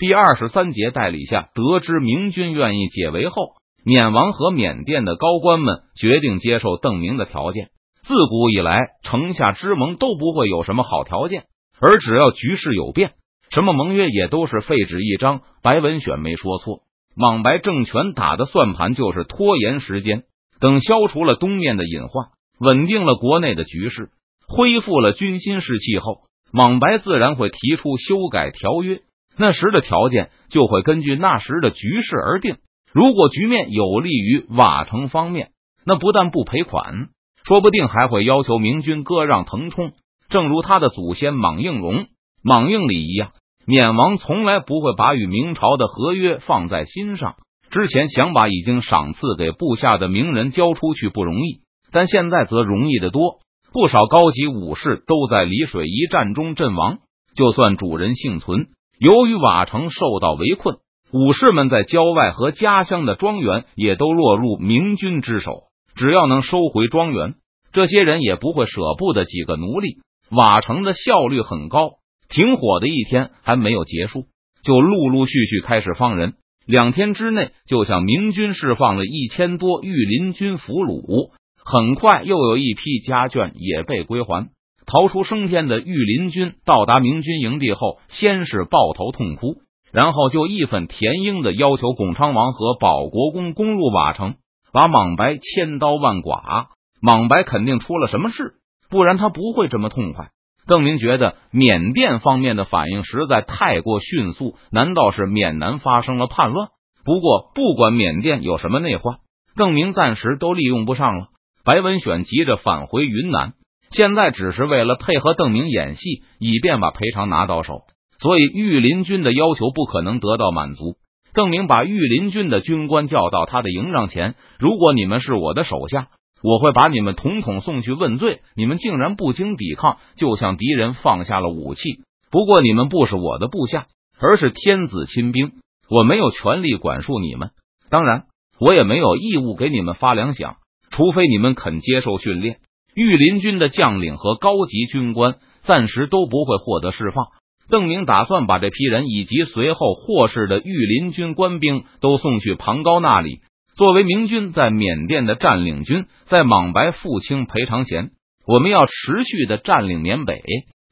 第二十三节，代理下得知明军愿意解围后，缅王和缅甸的高官们决定接受邓明的条件。自古以来，城下之盟都不会有什么好条件，而只要局势有变，什么盟约也都是废纸一张。白文选没说错，莽白政权打的算盘就是拖延时间，等消除了东面的隐患，稳定了国内的局势，恢复了军心士气后，莽白自然会提出修改条约。那时的条件就会根据那时的局势而定。如果局面有利于瓦城方面，那不但不赔款，说不定还会要求明军割让腾冲。正如他的祖先莽应龙、莽应礼一样，缅王从来不会把与明朝的合约放在心上。之前想把已经赏赐给部下的名人交出去不容易，但现在则容易得多。不少高级武士都在丽水一战中阵亡，就算主人幸存。由于瓦城受到围困，武士们在郊外和家乡的庄园也都落入明军之手。只要能收回庄园，这些人也不会舍不得几个奴隶。瓦城的效率很高，停火的一天还没有结束，就陆陆续续开始放人。两天之内，就向明军释放了一千多御林军俘虏。很快，又有一批家眷也被归还。逃出升天的御林军到达明军营地后，先是抱头痛哭，然后就义愤填膺的要求巩昌王和保国公攻入瓦城，把莽白千刀万剐。莽白肯定出了什么事，不然他不会这么痛快。邓明觉得缅甸方面的反应实在太过迅速，难道是缅南发生了叛乱？不过不管缅甸有什么内患，邓明暂时都利用不上了。白文选急着返回云南。现在只是为了配合邓明演戏，以便把赔偿拿到手，所以御林军的要求不可能得到满足。邓明把御林军的军官叫到他的营帐前：“如果你们是我的手下，我会把你们统统送去问罪。你们竟然不经抵抗就向敌人放下了武器。不过你们不是我的部下，而是天子亲兵，我没有权利管束你们。当然，我也没有义务给你们发粮饷，除非你们肯接受训练。”御林军的将领和高级军官暂时都不会获得释放。邓明打算把这批人以及随后获释的御林军官兵都送去庞高那里，作为明军在缅甸的占领军。在莽白付清赔偿前，我们要持续的占领缅北。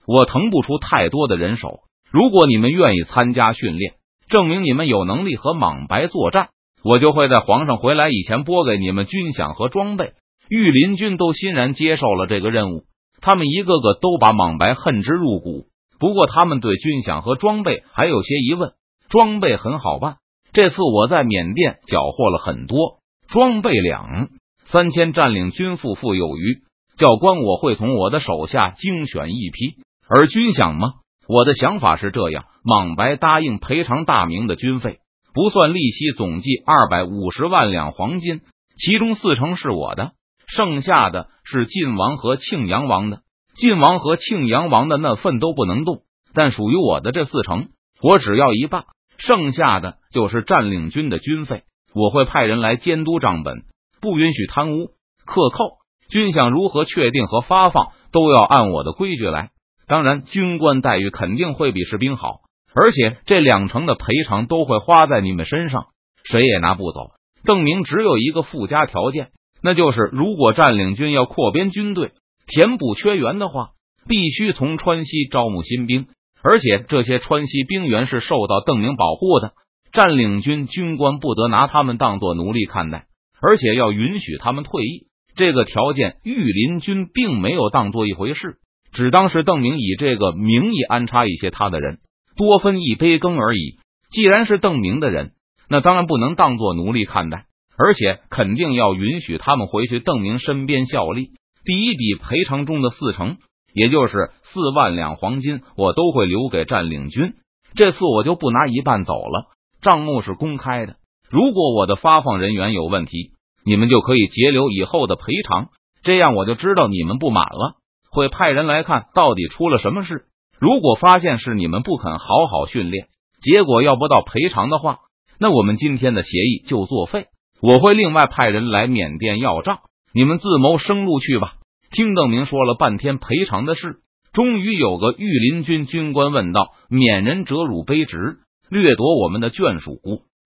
我腾不出太多的人手。如果你们愿意参加训练，证明你们有能力和莽白作战，我就会在皇上回来以前拨给你们军饷和装备。御林军都欣然接受了这个任务，他们一个个都把莽白恨之入骨。不过，他们对军饷和装备还有些疑问。装备很好办，这次我在缅甸缴获了很多装备，两三千占领军富富有余。教官，我会从我的手下精选一批。而军饷吗？我的想法是这样：莽白答应赔偿大明的军费，不算利息，总计二百五十万两黄金，其中四成是我的。剩下的是晋王和庆阳王的，晋王和庆阳王的那份都不能动，但属于我的这四成，我只要一半。剩下的就是占领军的军费，我会派人来监督账本，不允许贪污克扣。军饷如何确定和发放，都要按我的规矩来。当然，军官待遇肯定会比士兵好，而且这两成的赔偿都会花在你们身上，谁也拿不走。邓明只有一个附加条件。那就是，如果占领军要扩编军队、填补缺员的话，必须从川西招募新兵，而且这些川西兵员是受到邓明保护的。占领军军官不得拿他们当做奴隶看待，而且要允许他们退役。这个条件，御林军并没有当做一回事，只当是邓明以这个名义安插一些他的人，多分一杯羹而已。既然是邓明的人，那当然不能当做奴隶看待。而且肯定要允许他们回去邓明身边效力。第一笔赔偿中的四成，也就是四万两黄金，我都会留给占领军。这次我就不拿一半走了，账目是公开的。如果我的发放人员有问题，你们就可以截留以后的赔偿。这样我就知道你们不满了，会派人来看到底出了什么事。如果发现是你们不肯好好训练，结果要不到赔偿的话，那我们今天的协议就作废。我会另外派人来缅甸要账，你们自谋生路去吧。听邓明说了半天赔偿的事，终于有个御林军军官问道：“缅人折辱卑职，掠夺我们的眷属，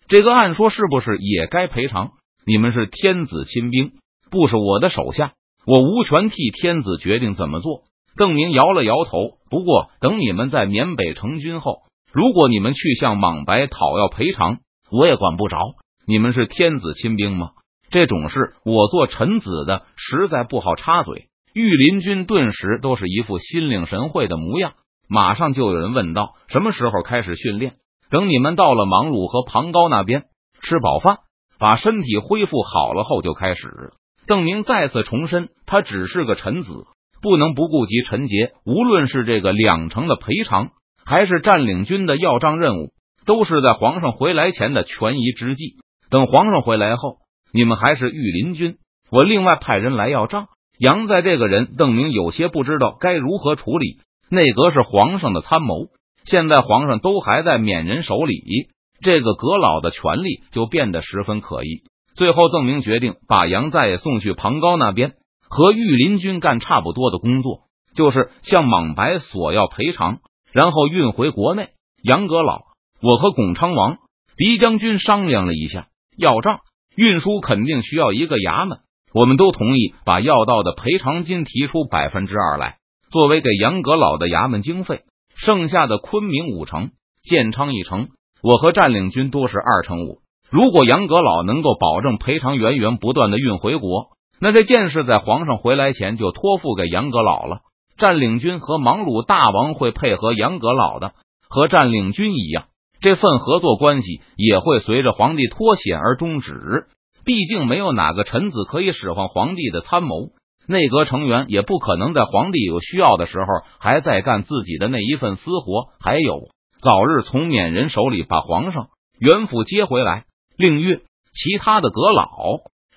这个按说是不是也该赔偿？你们是天子亲兵，不是我的手下，我无权替天子决定怎么做。邓明摇了摇头。不过，等你们在缅北成军后，如果你们去向莽白讨要赔偿，我也管不着。你们是天子亲兵吗？这种事，我做臣子的实在不好插嘴。御林军顿时都是一副心领神会的模样。马上就有人问道：“什么时候开始训练？”等你们到了芒鲁和庞高那边，吃饱饭。把身体恢复好了后就开始。邓明再次重申，他只是个臣子，不能不顾及陈节。无论是这个两成的赔偿，还是占领军的要账任务，都是在皇上回来前的权宜之计。等皇上回来后，你们还是御林军，我另外派人来要账。杨在这个人，邓明有些不知道该如何处理。内阁是皇上的参谋，现在皇上都还在缅人手里。这个阁老的权力就变得十分可疑。最后，邓明决定把杨再送去庞高那边，和御林军干差不多的工作，就是向莽白索要赔偿，然后运回国内。杨阁老，我和巩昌王、狄将军商量了一下，要账运输肯定需要一个衙门，我们都同意把要到的赔偿金提出百分之二来，作为给杨阁老的衙门经费。剩下的昆明五城、建昌一城。我和占领军都是二乘五。如果杨阁老能够保证赔偿源源不断的运回国，那这件事在皇上回来前就托付给杨阁老了。占领军和芒鲁大王会配合杨阁老的，和占领军一样，这份合作关系也会随着皇帝脱险而终止。毕竟没有哪个臣子可以使唤皇帝的参谋，内阁成员也不可能在皇帝有需要的时候还在干自己的那一份私活。还有。早日从缅人手里把皇上元府接回来。另月，其他的阁老、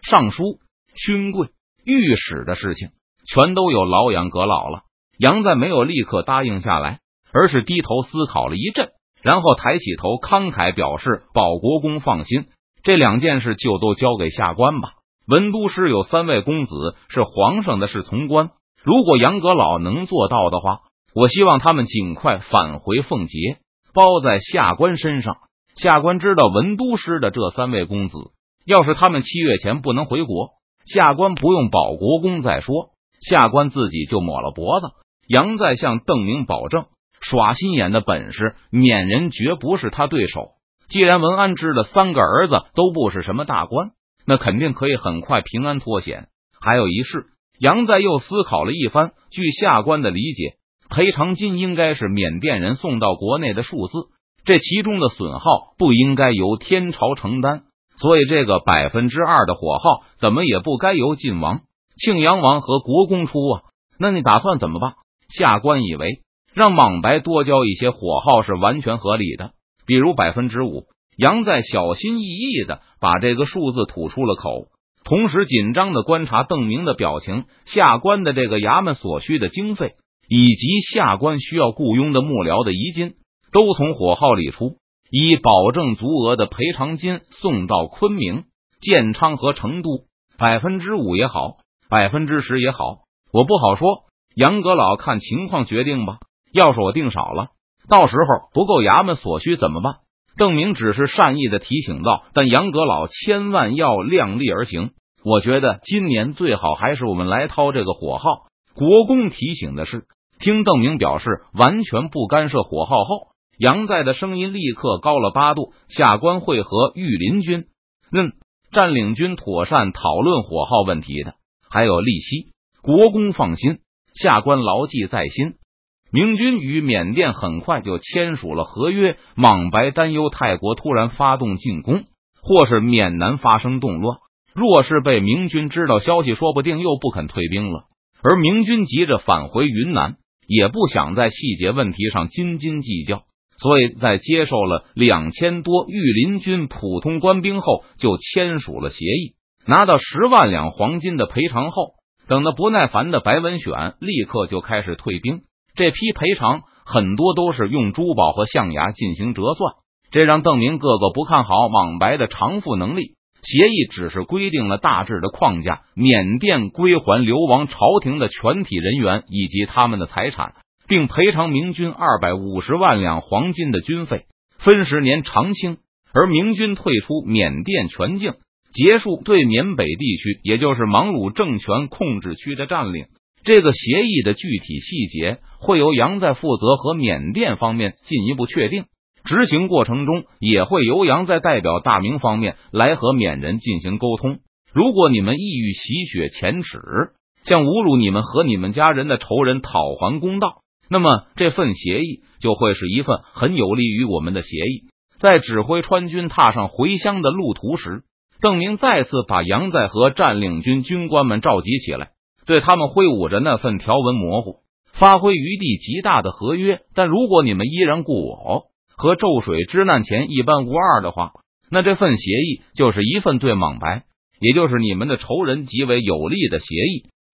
尚书、勋贵、御史的事情，全都有老杨阁老了。杨在没有立刻答应下来，而是低头思考了一阵，然后抬起头，慷慨表示：“保国公放心，这两件事就都交给下官吧。文都师有三位公子是皇上的侍从官，如果杨阁老能做到的话，我希望他们尽快返回奉节。”包在下官身上。下官知道文都师的这三位公子，要是他们七月前不能回国，下官不用保国公再说，下官自己就抹了脖子。杨再向邓明保证，耍心眼的本事，缅人绝不是他对手。既然文安之的三个儿子都不是什么大官，那肯定可以很快平安脱险。还有一事，杨在又思考了一番，据下官的理解。赔偿金应该是缅甸人送到国内的数字，这其中的损耗不应该由天朝承担，所以这个百分之二的火耗怎么也不该由晋王、庆阳王和国公出啊？那你打算怎么办？下官以为让莽白多交一些火耗是完全合理的，比如百分之五。杨在小心翼翼的把这个数字吐出了口，同时紧张的观察邓明的表情。下官的这个衙门所需的经费。以及下官需要雇佣的幕僚的遗金，都从火耗里出，以保证足额的赔偿金送到昆明、建昌和成都。百分之五也好，百分之十也好，我不好说。杨阁老看情况决定吧。要是我定少了，到时候不够衙门所需怎么办？邓明只是善意的提醒道，但杨阁老千万要量力而行。我觉得今年最好还是我们来掏这个火耗。国公提醒的是。听邓明表示完全不干涉火耗后，杨在的声音立刻高了八度。下官会和御林军、嗯，占领军妥善讨论火耗问题的，还有利息。国公放心，下官牢记在心。明军与缅甸很快就签署了合约。莽白担忧泰国突然发动进攻，或是缅南发生动乱，若是被明军知道消息，说不定又不肯退兵了。而明军急着返回云南。也不想在细节问题上斤斤计较，所以在接受了两千多御林军普通官兵后，就签署了协议，拿到十万两黄金的赔偿后，等得不耐烦的白文选立刻就开始退兵。这批赔偿很多都是用珠宝和象牙进行折算，这让邓明个个不看好莽白的偿付能力。协议只是规定了大致的框架，缅甸归还流亡朝廷的全体人员以及他们的财产，并赔偿明军二百五十万两黄金的军费。分十年偿清，而明军退出缅甸全境，结束对缅北地区，也就是芒鲁政权控制区的占领。这个协议的具体细节会由杨在负责和缅甸方面进一步确定，执行过程中也会由杨在代表大明方面来和缅人进行沟通。如果你们意欲洗雪前耻，向侮辱你们和你们家人的仇人讨还公道，那么这份协议就会是一份很有利于我们的协议。在指挥川军踏上回乡的路途时，邓明再次把杨在和占领军军官们召集起来。对他们挥舞着那份条文模糊、发挥余地极大的合约，但如果你们依然故我，和咒水之难前一般无二的话，那这份协议就是一份对莽白，也就是你们的仇人极为有利的协议。